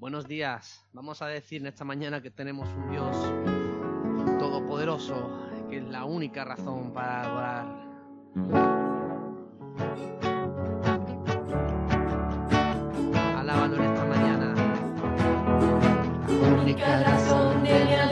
Buenos días. Vamos a decir en esta mañana que tenemos un Dios todopoderoso, que es la única razón para adorar. Alábalo en esta mañana. única razón de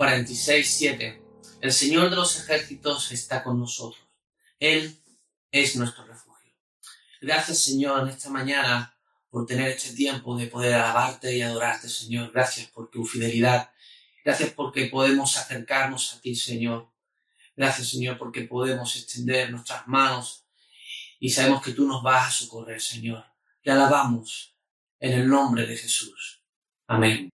46, 7, el Señor de los ejércitos está con nosotros. Él es nuestro refugio. Gracias, Señor, en esta mañana por tener este tiempo de poder alabarte y adorarte, Señor. Gracias por tu fidelidad. Gracias porque podemos acercarnos a ti, Señor. Gracias, Señor, porque podemos extender nuestras manos y sabemos que tú nos vas a socorrer, Señor. Te alabamos en el nombre de Jesús. Amén.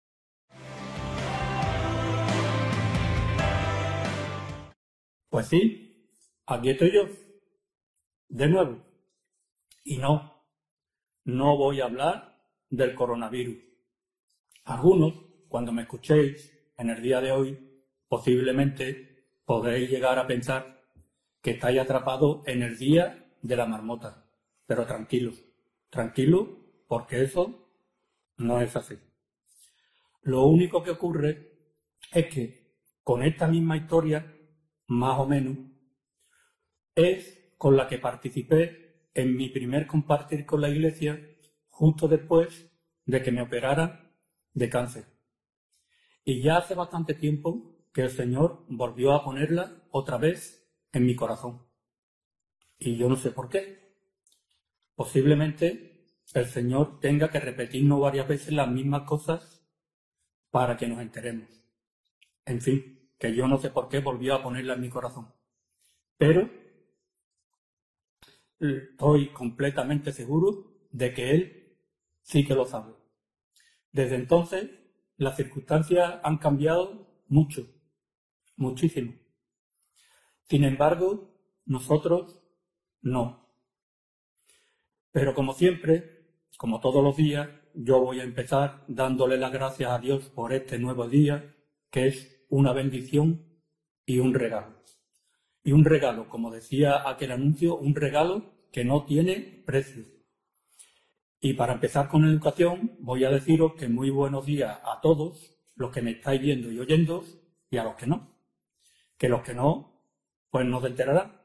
Pues sí, aquí estoy yo, de nuevo. Y no, no voy a hablar del coronavirus. Algunos, cuando me escuchéis en el día de hoy, posiblemente podréis llegar a pensar que estáis atrapados en el día de la marmota. Pero tranquilo, tranquilo, porque eso no es así. Lo único que ocurre es que con esta misma historia, más o menos, es con la que participé en mi primer compartir con la iglesia justo después de que me operara de cáncer. Y ya hace bastante tiempo que el Señor volvió a ponerla otra vez en mi corazón. Y yo no sé por qué. Posiblemente el Señor tenga que repetirnos varias veces las mismas cosas para que nos enteremos. En fin, que yo no sé por qué volvió a ponerla en mi corazón. Pero estoy completamente seguro de que Él sí que lo sabe. Desde entonces, las circunstancias han cambiado mucho, muchísimo. Sin embargo, nosotros no. Pero como siempre, como todos los días, yo voy a empezar dándole las gracias a Dios por este nuevo día, que es una bendición y un regalo. Y un regalo, como decía aquel anuncio, un regalo que no tiene precio. Y para empezar con educación, voy a deciros que muy buenos días a todos los que me estáis viendo y oyendo y a los que no. Que los que no, pues no se enterarán.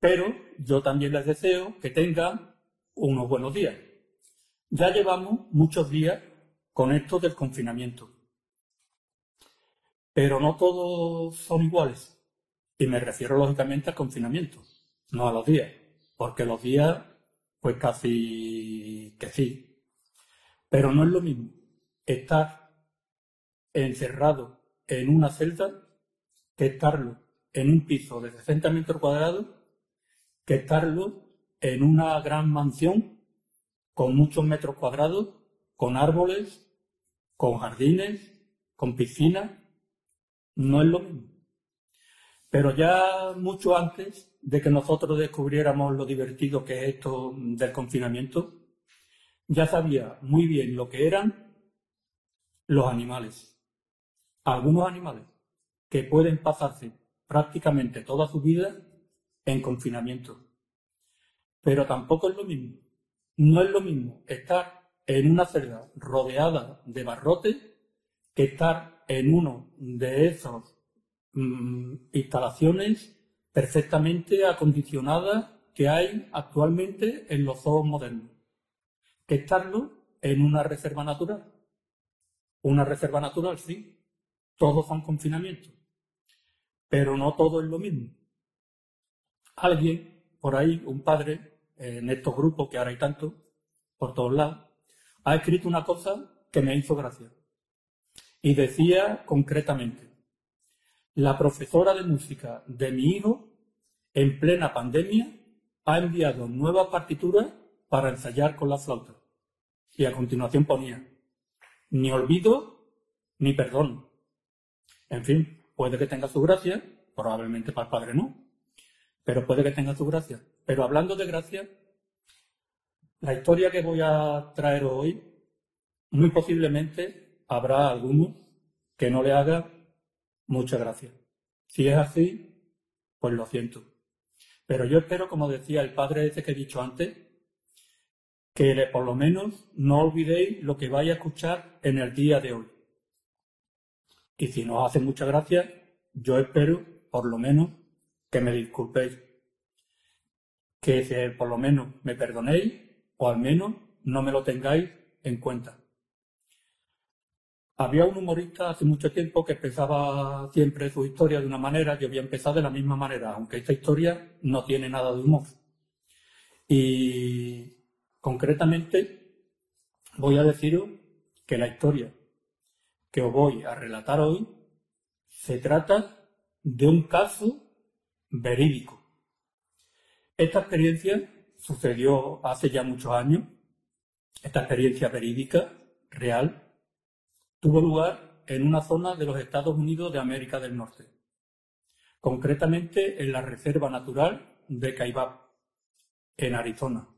Pero yo también les deseo que tengan unos buenos días. Ya llevamos muchos días con esto del confinamiento. Pero no todos son iguales. Y me refiero lógicamente al confinamiento, no a los días. Porque los días, pues casi que sí. Pero no es lo mismo estar encerrado en una celda que estarlo en un piso de 60 metros cuadrados que estarlo en una gran mansión con muchos metros cuadrados, con árboles, con jardines, con piscinas, no es lo mismo. Pero ya mucho antes de que nosotros descubriéramos lo divertido que es esto del confinamiento, ya sabía muy bien lo que eran los animales. Algunos animales que pueden pasarse prácticamente toda su vida en confinamiento. Pero tampoco es lo mismo. No es lo mismo estar en una celda rodeada de barrotes que estar en uno de esas mm, instalaciones perfectamente acondicionadas que hay actualmente en los zoos modernos. Que estarlo en una reserva natural. Una reserva natural, sí. Todos son confinamientos. Pero no todo es lo mismo alguien por ahí, un padre, en estos grupos que ahora hay tanto, por todos lados, ha escrito una cosa que me hizo gracia. Y decía concretamente, la profesora de música de mi hijo, en plena pandemia, ha enviado nuevas partituras para ensayar con la flauta. Y a continuación ponía, ni olvido ni perdón. En fin, puede que tenga su gracia, probablemente para el padre no, pero puede que tenga su gracia. Pero hablando de gracia, la historia que voy a traer hoy, muy posiblemente habrá algunos que no le haga mucha gracia. Si es así, pues lo siento. Pero yo espero, como decía el padre ese que he dicho antes, que por lo menos no olvidéis lo que vais a escuchar en el día de hoy. Y si no os hace mucha gracia, yo espero, por lo menos, que me disculpéis, que por lo menos me perdonéis o al menos no me lo tengáis en cuenta. Había un humorista hace mucho tiempo que empezaba siempre su historia de una manera, yo voy a empezar de la misma manera, aunque esta historia no tiene nada de humor. Y concretamente voy a deciros que la historia que os voy a relatar hoy se trata de un caso verídico. Esta experiencia sucedió hace ya muchos años. Esta experiencia verídica, real, tuvo lugar en una zona de los Estados Unidos de América del Norte, concretamente en la Reserva Natural de Kaibab, en Arizona.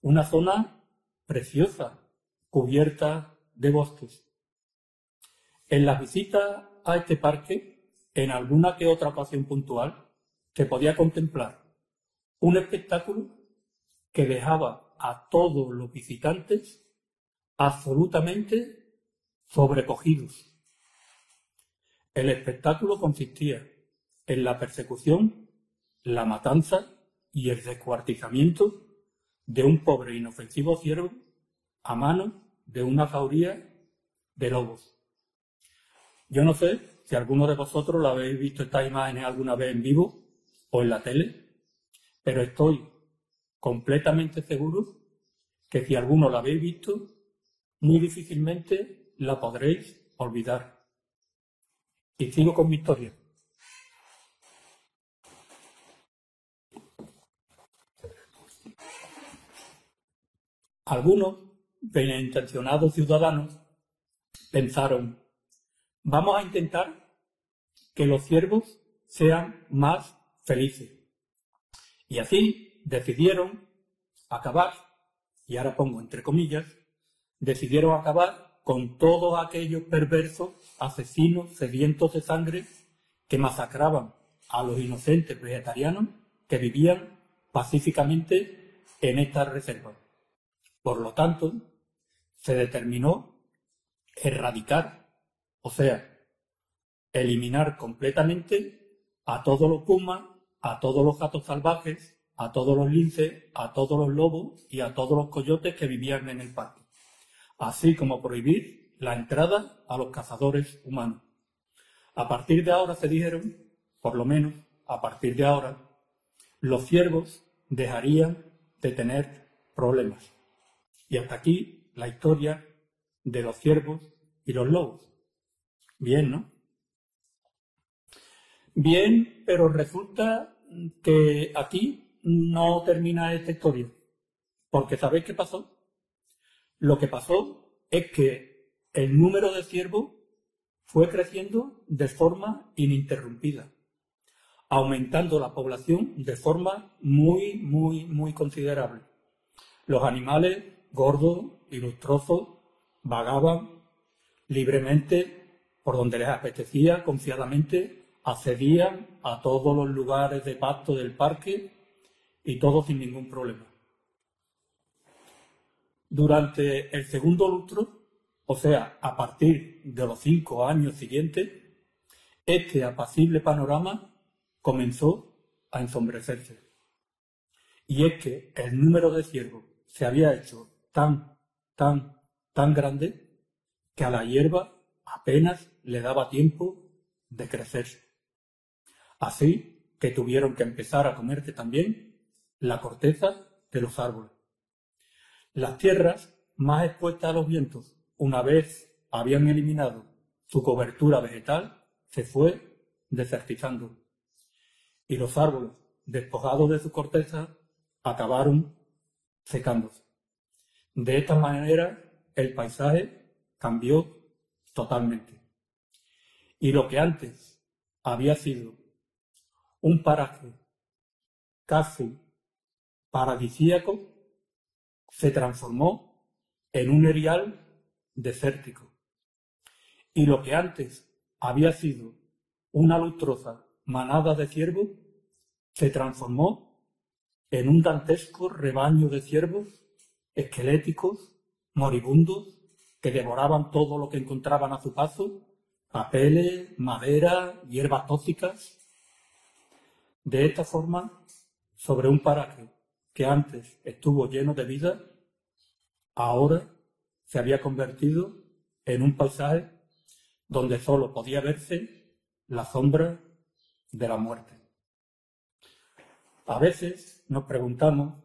Una zona preciosa, cubierta de bosques. En las visitas a este parque, en alguna que otra ocasión puntual, se podía contemplar un espectáculo que dejaba a todos los visitantes absolutamente sobrecogidos. El espectáculo consistía en la persecución, la matanza y el descuartizamiento de un pobre inofensivo ciervo a mano de una jauría de lobos. Yo no sé si alguno de vosotros lo habéis visto estas imágenes alguna vez en vivo o en la tele, pero estoy completamente seguro que si alguno la habéis visto, muy difícilmente la podréis olvidar. Y sigo con mi historia. Algunos intencionados ciudadanos pensaron, vamos a intentar que los ciervos sean más felices. Y así decidieron acabar, y ahora pongo entre comillas, decidieron acabar con todos aquellos perversos, asesinos, sedientos de sangre que masacraban a los inocentes vegetarianos que vivían pacíficamente en esta reserva. Por lo tanto, se determinó erradicar, o sea, eliminar completamente a todos los pumas, a todos los gatos salvajes, a todos los linces, a todos los lobos y a todos los coyotes que vivían en el parque, así como prohibir la entrada a los cazadores humanos. A partir de ahora se dijeron, por lo menos a partir de ahora, los ciervos dejarían de tener problemas. Y hasta aquí la historia de los ciervos y los lobos. Bien, ¿no? Bien, pero resulta que aquí no termina esta historia. Porque ¿sabéis qué pasó? Lo que pasó es que el número de ciervos fue creciendo de forma ininterrumpida, aumentando la población de forma muy, muy, muy considerable. Los animales gordos y lustrosos vagaban libremente por donde les apetecía, confiadamente, accedían a todos los lugares de pasto del parque y todo sin ningún problema. Durante el segundo lustro, o sea, a partir de los cinco años siguientes, este apacible panorama comenzó a ensombrecerse. Y es que el número de ciervos se había hecho tan, tan, tan grande que a la hierba apenas le daba tiempo de crecerse. Así que tuvieron que empezar a comerse también la corteza de los árboles. Las tierras más expuestas a los vientos, una vez habían eliminado su cobertura vegetal, se fue desertizando. Y los árboles, despojados de su corteza, acabaron secándose. De esta manera, el paisaje cambió totalmente. Y lo que antes había sido un paraje casi paradisíaco se transformó en un erial desértico. Y lo que antes había sido una lustrosa manada de ciervos se transformó en un dantesco rebaño de ciervos esqueléticos, moribundos, que devoraban todo lo que encontraban a su paso, papeles, madera, hierbas tóxicas. De esta forma, sobre un paraje que antes estuvo lleno de vida, ahora se había convertido en un paisaje donde solo podía verse la sombra de la muerte. A veces nos preguntamos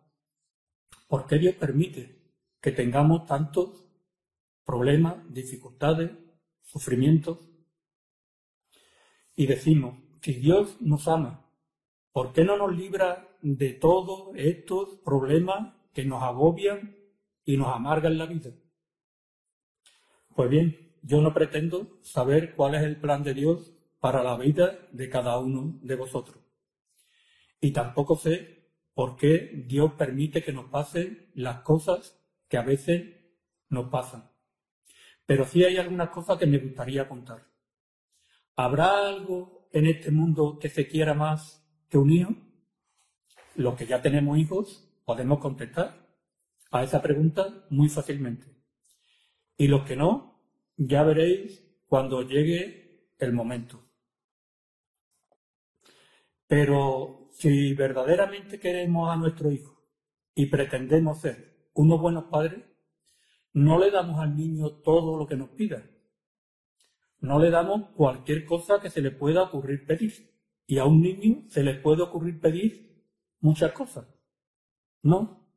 por qué Dios permite que tengamos tantos problemas, dificultades, sufrimientos. Y decimos, si Dios nos ama, ¿por qué no nos libra de todos estos problemas que nos agobian y nos amargan la vida? Pues bien, yo no pretendo saber cuál es el plan de Dios para la vida de cada uno de vosotros. Y tampoco sé por qué Dios permite que nos pasen las cosas que a veces nos pasan. Pero sí hay algunas cosas que me gustaría contar. ¿Habrá algo en este mundo que se quiera más que un hijo? Los que ya tenemos hijos podemos contestar a esa pregunta muy fácilmente. Y los que no, ya veréis cuando llegue el momento. Pero si verdaderamente queremos a nuestro hijo y pretendemos ser unos buenos padres, no le damos al niño todo lo que nos pida. No le damos cualquier cosa que se le pueda ocurrir pedir. Y a un niño se le puede ocurrir pedir muchas cosas. No.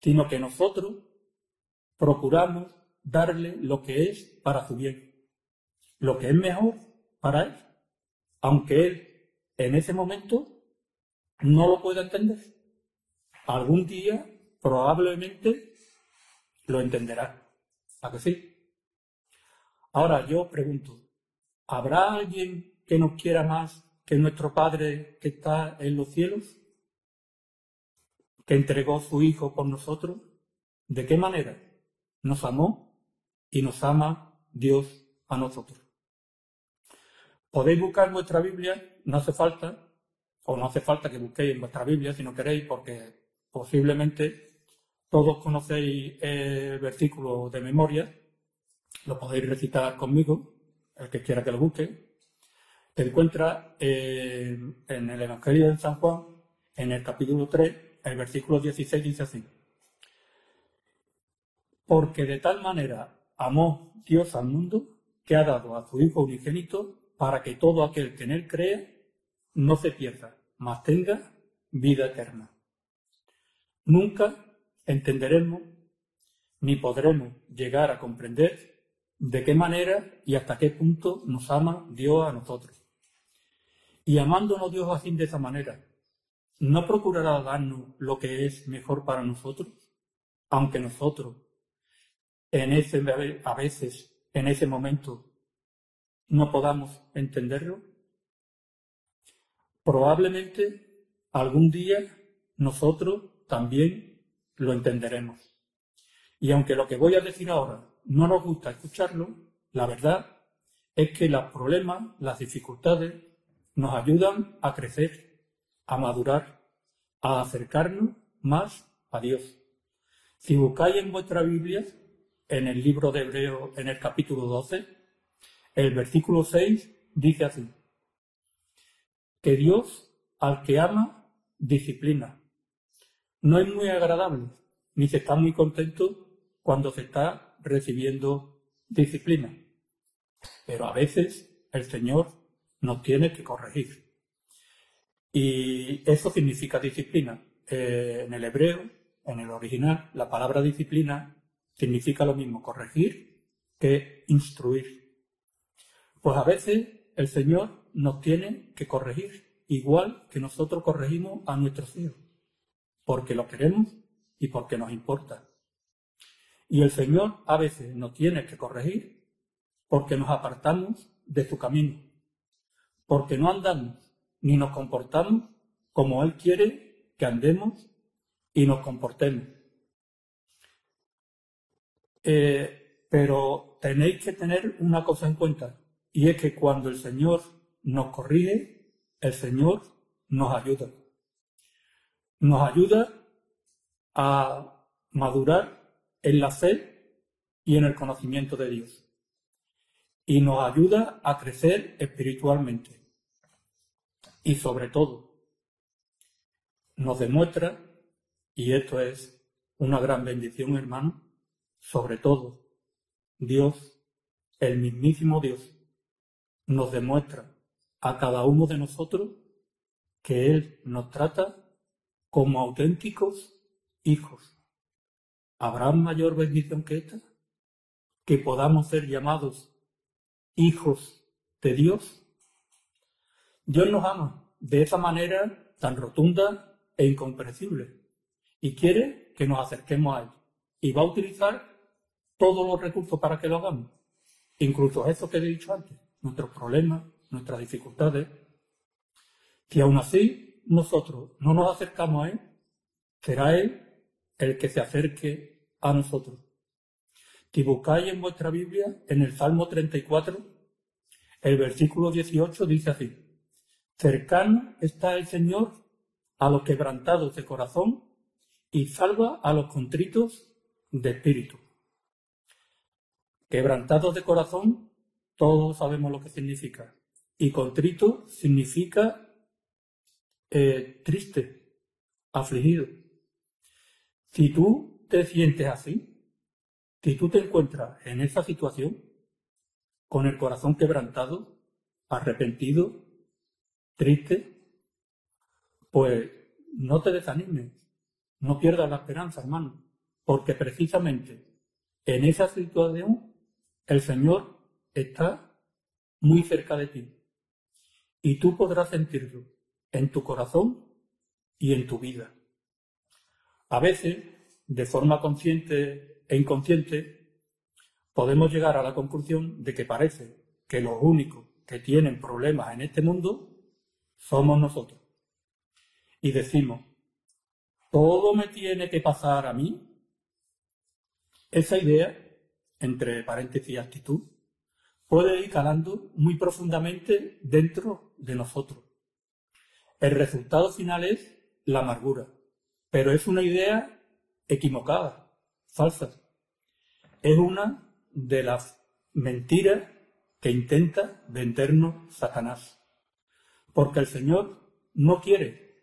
Sino que nosotros procuramos darle lo que es para su bien. Lo que es mejor para él. Aunque él en ese momento no lo pueda entender. Algún día probablemente lo entenderá. ¿A que sí? Ahora yo pregunto, ¿habrá alguien que nos quiera más que nuestro Padre que está en los cielos? ¿Que entregó su Hijo por nosotros? ¿De qué manera? Nos amó y nos ama Dios a nosotros. Podéis buscar vuestra Biblia, no hace falta, o no hace falta que busquéis en vuestra Biblia si no queréis, porque posiblemente todos conocéis el versículo de memoria, lo podéis recitar conmigo, el que quiera que lo busque. Se encuentra eh, en el Evangelio de San Juan, en el capítulo 3, el versículo 16 dice así. Porque de tal manera amó Dios al mundo que ha dado a su Hijo unigénito para que todo aquel que en él cree no se pierda, mas tenga vida eterna. Nunca entenderemos ni podremos llegar a comprender de qué manera y hasta qué punto nos ama Dios a nosotros. Y amándonos Dios así de esa manera, ¿no procurará darnos lo que es mejor para nosotros? Aunque nosotros, en ese, a veces, en ese momento, no podamos entenderlo? Probablemente algún día nosotros también lo entenderemos. Y aunque lo que voy a decir ahora no nos gusta escucharlo, la verdad es que los problemas, las dificultades, nos ayudan a crecer, a madurar, a acercarnos más a Dios. Si buscáis en vuestra Biblia, en el libro de Hebreo, en el capítulo 12, el versículo 6 dice así, que Dios al que ama disciplina. No es muy agradable, ni se está muy contento cuando se está recibiendo disciplina. Pero a veces el Señor nos tiene que corregir. Y eso significa disciplina. Eh, en el hebreo, en el original, la palabra disciplina significa lo mismo corregir que instruir. Pues a veces el Señor nos tiene que corregir, igual que nosotros corregimos a nuestros hijos, porque lo queremos y porque nos importa. Y el Señor a veces nos tiene que corregir porque nos apartamos de su camino, porque no andamos ni nos comportamos como Él quiere que andemos y nos comportemos. Eh, pero tenéis que tener una cosa en cuenta, y es que cuando el Señor nos corrige, el Señor nos ayuda. Nos ayuda a madurar en la fe y en el conocimiento de Dios. Y nos ayuda a crecer espiritualmente. Y sobre todo, nos demuestra, y esto es una gran bendición, hermano, sobre todo, Dios el mismísimo Dios nos demuestra a cada uno de nosotros que Él nos trata como auténticos hijos. ¿Habrá mayor bendición que esta? Que podamos ser llamados hijos de Dios. Dios nos ama de esa manera tan rotunda e incomprensible y quiere que nos acerquemos a Él. Y va a utilizar todos los recursos para que lo hagamos, incluso eso que he dicho antes, nuestros problemas, nuestras dificultades. Si aún así nosotros no nos acercamos a Él, será Él el que se acerque a nosotros. Si buscáis en vuestra Biblia, en el Salmo 34, el versículo 18 dice así, cercano está el Señor a los quebrantados de corazón y salva a los contritos de espíritu. Quebrantados de corazón, todos sabemos lo que significa. Y contrito significa eh, triste, afligido. Si tú te sientes así, si tú te encuentras en esa situación, con el corazón quebrantado, arrepentido, triste, pues no te desanimes, no pierdas la esperanza, hermano, porque precisamente en esa situación el Señor está muy cerca de ti y tú podrás sentirlo en tu corazón y en tu vida. A veces, de forma consciente e inconsciente, podemos llegar a la conclusión de que parece que los únicos que tienen problemas en este mundo somos nosotros. Y decimos, ¿todo me tiene que pasar a mí? Esa idea, entre paréntesis actitud, puede ir calando muy profundamente dentro de nosotros. El resultado final es la amargura, pero es una idea equivocada, falsa. Es una de las mentiras que intenta vendernos Satanás. Porque el Señor no quiere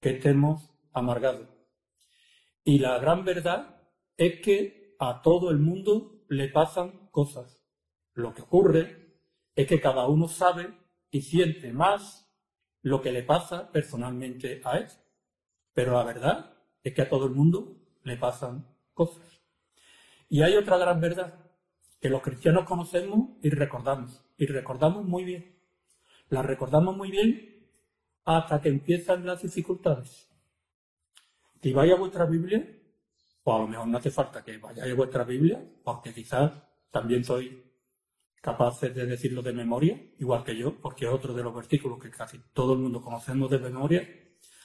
que estemos amargados. Y la gran verdad es que a todo el mundo le pasan cosas. Lo que ocurre es que cada uno sabe y siente más lo que le pasa personalmente a él. Pero la verdad es que a todo el mundo le pasan cosas. Y hay otra gran verdad que los cristianos conocemos y recordamos. Y recordamos muy bien. La recordamos muy bien hasta que empiezan las dificultades. Si vais a vuestra Biblia, o a lo mejor no hace falta que vayáis a vuestra Biblia, porque quizás también sois capaces de decirlo de memoria, igual que yo, porque otro de los versículos que casi todo el mundo conocemos de memoria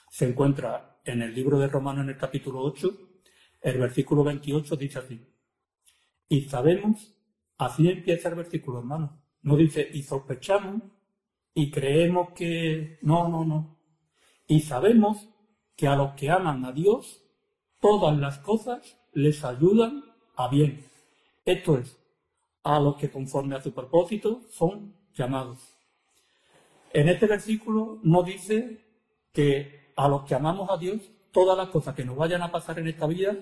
se encuentra en el libro de Romanos en el capítulo 8, el versículo 28 dice así. Y sabemos, así empieza el versículo, hermano. No dice, y sospechamos, y creemos que... No, no, no. Y sabemos que a los que aman a Dios, todas las cosas les ayudan a bien. Esto es, a los que conforme a su propósito son llamados. En este versículo no dice que a los que amamos a Dios, todas las cosas que nos vayan a pasar en esta vida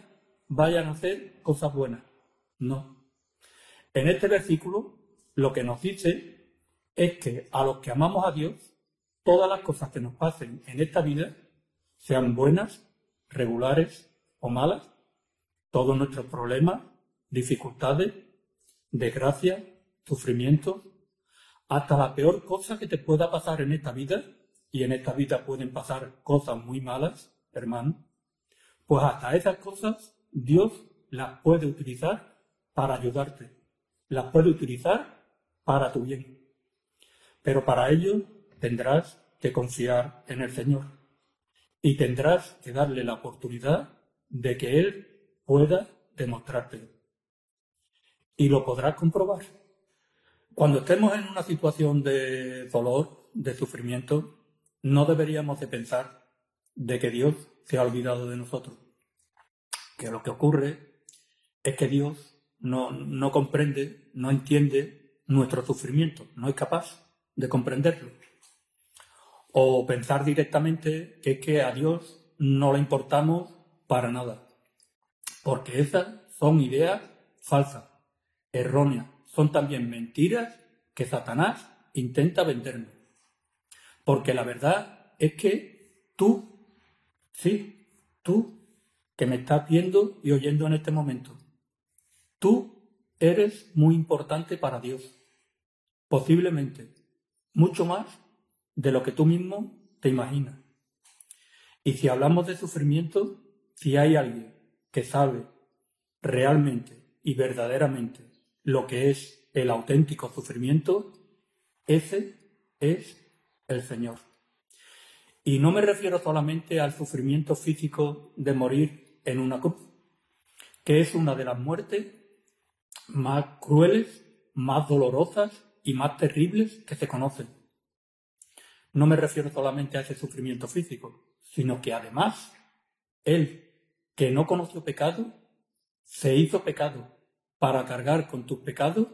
vayan a ser cosas buenas. No. En este versículo lo que nos dice es que a los que amamos a Dios, todas las cosas que nos pasen en esta vida, sean buenas, regulares o malas, todos nuestros problemas, dificultades, desgracia, sufrimiento, hasta la peor cosa que te pueda pasar en esta vida, y en esta vida pueden pasar cosas muy malas, hermano, pues hasta esas cosas Dios las puede utilizar para ayudarte, las puede utilizar para tu bien. Pero para ello tendrás que confiar en el Señor y tendrás que darle la oportunidad de que Él pueda demostrártelo y lo podrás comprobar. Cuando estemos en una situación de dolor, de sufrimiento, no deberíamos de pensar de que Dios se ha olvidado de nosotros. Que lo que ocurre es que Dios no, no comprende, no entiende nuestro sufrimiento, no es capaz de comprenderlo. O pensar directamente que es que a Dios no le importamos para nada. Porque esas son ideas falsas errónea, son también mentiras que Satanás intenta vendernos. Porque la verdad es que tú, sí, tú, que me estás viendo y oyendo en este momento, tú eres muy importante para Dios. Posiblemente mucho más de lo que tú mismo te imaginas. Y si hablamos de sufrimiento, si hay alguien que sabe realmente y verdaderamente lo que es el auténtico sufrimiento, ese es el Señor. Y no me refiero solamente al sufrimiento físico de morir en una cruz, que es una de las muertes más crueles, más dolorosas y más terribles que se conocen. No me refiero solamente a ese sufrimiento físico, sino que además Él, que no conoció pecado, se hizo pecado para cargar con tus pecados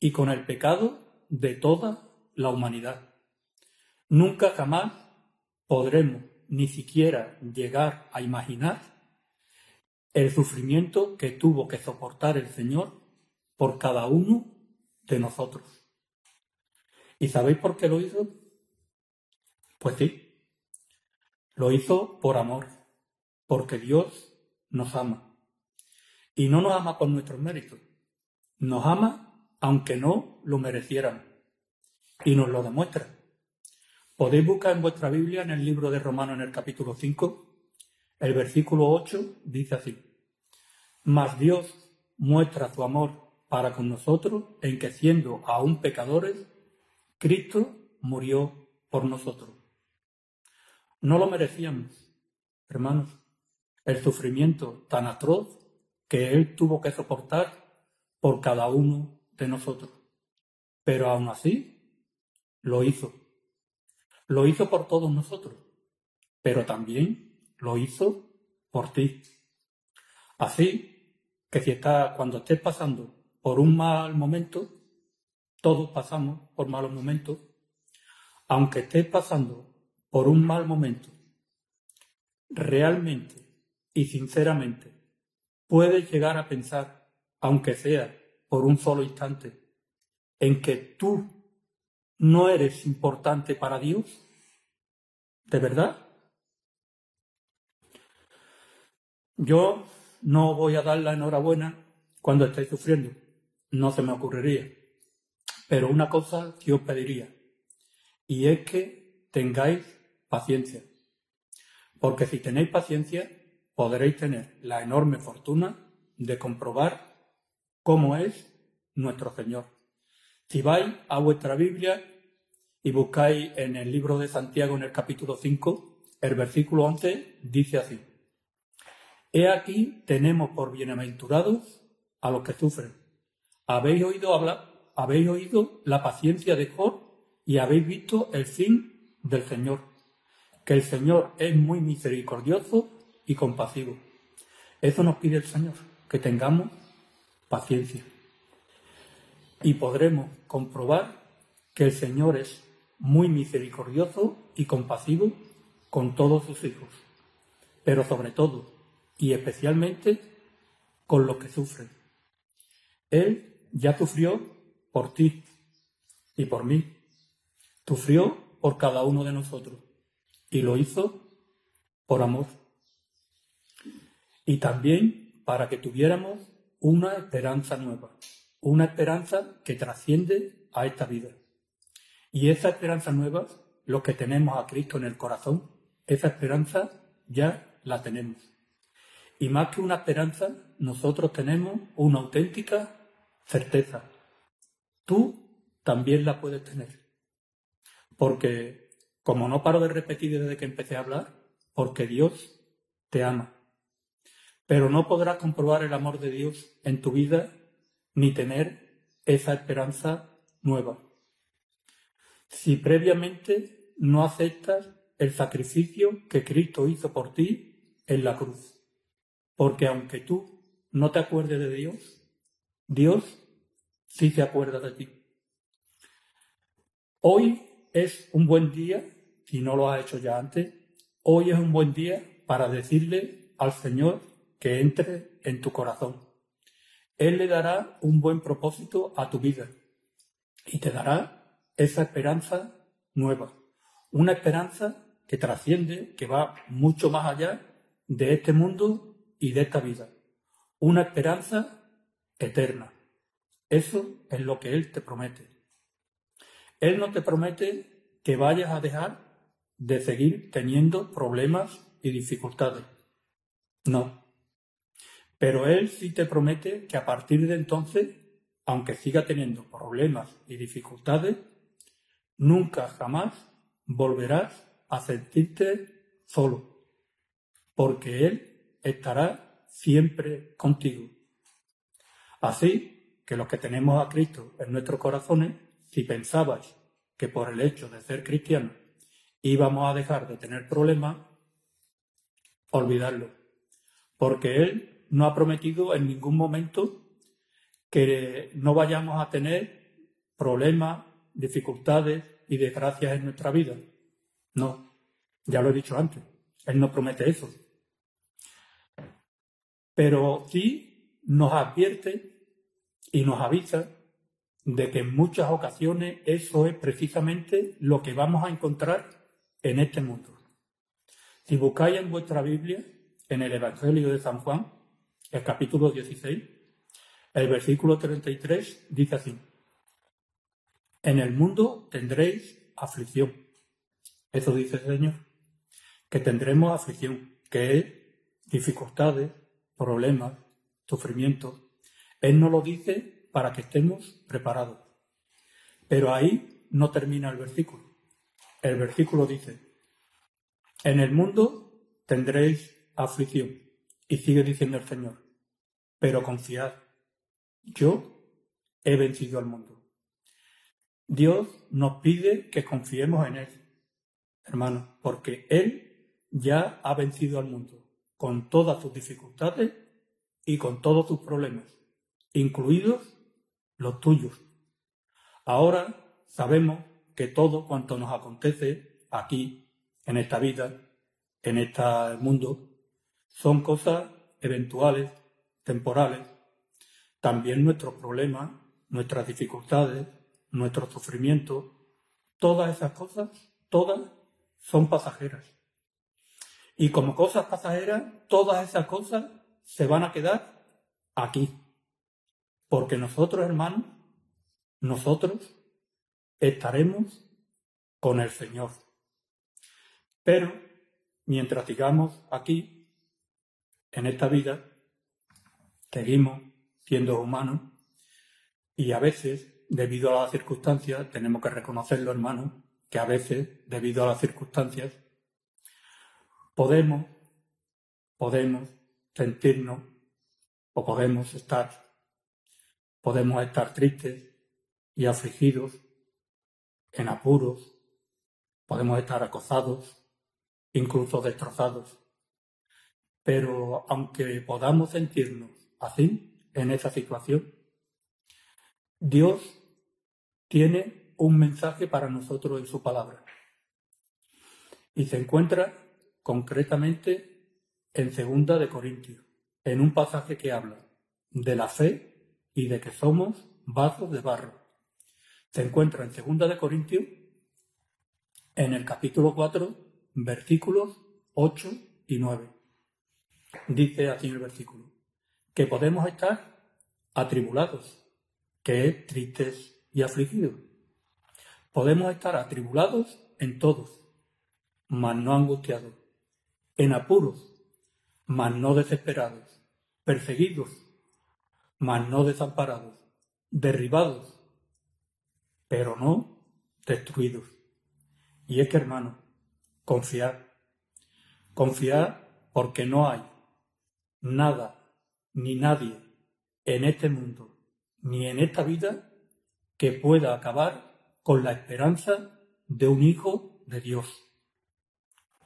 y con el pecado de toda la humanidad. Nunca jamás podremos ni siquiera llegar a imaginar el sufrimiento que tuvo que soportar el Señor por cada uno de nosotros. ¿Y sabéis por qué lo hizo? Pues sí, lo hizo por amor, porque Dios nos ama. Y no nos ama por nuestros méritos. Nos ama aunque no lo mereciéramos. Y nos lo demuestra. Podéis buscar en vuestra Biblia, en el libro de Romanos, en el capítulo 5, el versículo 8 dice así. Mas Dios muestra su amor para con nosotros en que siendo aún pecadores, Cristo murió por nosotros. No lo merecíamos, hermanos, el sufrimiento tan atroz que Él tuvo que soportar por cada uno de nosotros. Pero aún así, lo hizo. Lo hizo por todos nosotros, pero también lo hizo por ti. Así que si está, cuando estés pasando por un mal momento, todos pasamos por malos momentos, aunque estés pasando por un mal momento, realmente y sinceramente puedes llegar a pensar, aunque sea por un solo instante, en que tú no eres importante para Dios? ¿De verdad? Yo no voy a dar la enhorabuena cuando estéis sufriendo, no se me ocurriría. Pero una cosa que os pediría, y es que tengáis paciencia. Porque si tenéis paciencia, podréis tener la enorme fortuna de comprobar cómo es nuestro Señor. Si vais a vuestra Biblia y buscáis en el libro de Santiago en el capítulo 5, el versículo 11 dice así. He aquí tenemos por bienaventurados a los que sufren. Habéis oído hablar, habéis oído la paciencia de Job y habéis visto el fin del Señor, que el Señor es muy misericordioso y compasivo. Eso nos pide el Señor, que tengamos paciencia. Y podremos comprobar que el Señor es muy misericordioso y compasivo con todos sus hijos, pero sobre todo y especialmente con los que sufren. Él ya sufrió por ti y por mí. Sufrió por cada uno de nosotros y lo hizo por amor y también para que tuviéramos una esperanza nueva, una esperanza que trasciende a esta vida. Y esa esperanza nueva, lo que tenemos a Cristo en el corazón, esa esperanza ya la tenemos. Y más que una esperanza, nosotros tenemos una auténtica certeza. Tú también la puedes tener. Porque, como no paro de repetir desde que empecé a hablar, porque Dios te ama pero no podrás comprobar el amor de Dios en tu vida ni tener esa esperanza nueva. Si previamente no aceptas el sacrificio que Cristo hizo por ti en la cruz. Porque aunque tú no te acuerdes de Dios, Dios sí se acuerda de ti. Hoy es un buen día, si no lo has hecho ya antes, hoy es un buen día para decirle al Señor que entre en tu corazón, Él le dará un buen propósito a tu vida y te dará esa esperanza nueva, una esperanza que trasciende, que va mucho más allá de este mundo y de esta vida, una esperanza eterna. Eso es lo que Él te promete. Él no te promete que vayas a dejar de seguir teniendo problemas y dificultades. No. Pero Él sí te promete que a partir de entonces, aunque siga teniendo problemas y dificultades, nunca jamás volverás a sentirte solo, porque Él estará siempre contigo. Así que los que tenemos a Cristo en nuestros corazones, si pensabais que por el hecho de ser cristianos íbamos a dejar de tener problemas, olvidarlo, porque Él no ha prometido en ningún momento que no vayamos a tener problemas, dificultades y desgracias en nuestra vida. No, ya lo he dicho antes, Él no promete eso. Pero sí nos advierte y nos avisa de que en muchas ocasiones eso es precisamente lo que vamos a encontrar en este mundo. Si buscáis en vuestra Biblia, en el Evangelio de San Juan, el capítulo 16, el versículo 33 dice así, en el mundo tendréis aflicción. Eso dice el Señor, que tendremos aflicción, que es dificultades, problemas, sufrimientos. Él nos lo dice para que estemos preparados. Pero ahí no termina el versículo. El versículo dice, en el mundo tendréis aflicción. Y sigue diciendo el Señor, pero confiad, yo he vencido al mundo. Dios nos pide que confiemos en Él, hermano, porque Él ya ha vencido al mundo, con todas sus dificultades y con todos sus problemas, incluidos los tuyos. Ahora sabemos que todo cuanto nos acontece aquí, en esta vida, en este mundo, son cosas eventuales, temporales. También nuestros problemas, nuestras dificultades, nuestros sufrimientos, todas esas cosas, todas son pasajeras. Y como cosas pasajeras, todas esas cosas se van a quedar aquí. Porque nosotros, hermanos, nosotros estaremos con el Señor. Pero mientras sigamos aquí, en esta vida, seguimos siendo humanos y a veces, debido a las circunstancias, tenemos que reconocerlo, hermanos, que a veces, debido a las circunstancias, podemos, podemos sentirnos o podemos estar, podemos estar tristes y afligidos en apuros, podemos estar acosados, incluso destrozados. Pero aunque podamos sentirnos así, en esa situación, Dios tiene un mensaje para nosotros en su palabra. Y se encuentra concretamente en Segunda de Corintios, en un pasaje que habla de la fe y de que somos vasos de barro se encuentra en 2 de Corintios, en el capítulo 4, versículos 8 y 9. Dice así el versículo, que podemos estar atribulados, que es tristes y afligidos. Podemos estar atribulados en todos, mas no angustiados, en apuros, mas no desesperados, perseguidos, mas no desamparados, derribados, pero no destruidos. Y es que, hermano, confiar. Confiar porque no hay nada ni nadie en este mundo ni en esta vida que pueda acabar con la esperanza de un hijo de Dios,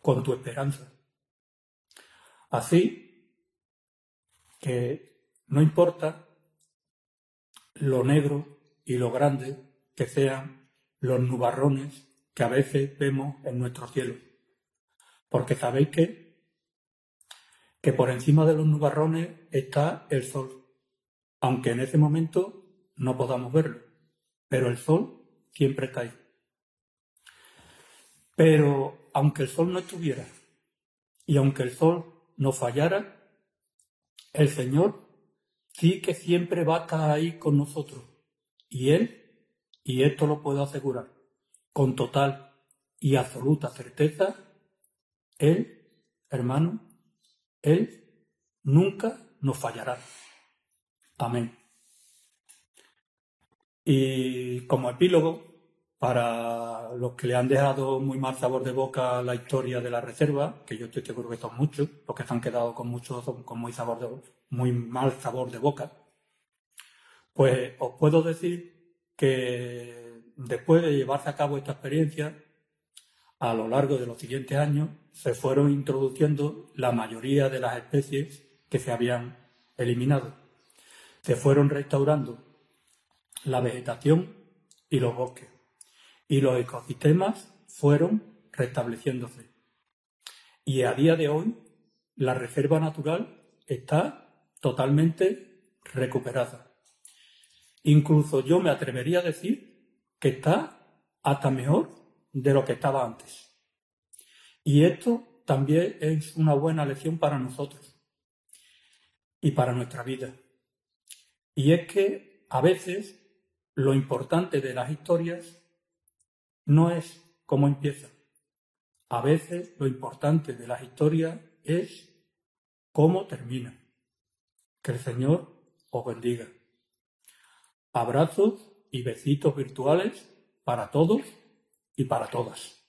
con tu esperanza. Así que no importa lo negro y lo grande que sean los nubarrones que a veces vemos en nuestro cielo. Porque sabéis que, que por encima de los nubarrones está el sol. aunque en ese momento no podamos verlo, pero el sol siempre está ahí. Pero aunque el sol no estuviera y aunque el sol no fallara, el Señor sí que siempre va a estar ahí con nosotros. Y Él, y esto lo puedo asegurar, con total y absoluta certeza, Él, hermano, Él nunca nos fallará. Amén. Y como epílogo, para los que le han dejado muy mal sabor de boca la historia de la reserva, que yo estoy seguro que son muchos, los que se han quedado con mucho, con muy sabor de, muy mal sabor de boca, pues os puedo decir que después de llevarse a cabo esta experiencia, a lo largo de los siguientes años se fueron introduciendo la mayoría de las especies que se habían eliminado. Se fueron restaurando la vegetación y los bosques. Y los ecosistemas fueron restableciéndose. Y a día de hoy, la reserva natural está totalmente recuperada. Incluso yo me atrevería a decir que está hasta mejor de lo que estaba antes. Y esto también es una buena lección para nosotros y para nuestra vida. Y es que a veces lo importante de las historias no es cómo empieza. A veces lo importante de las historias es cómo termina. Que el Señor os bendiga. Abrazos y besitos virtuales para todos y para todas.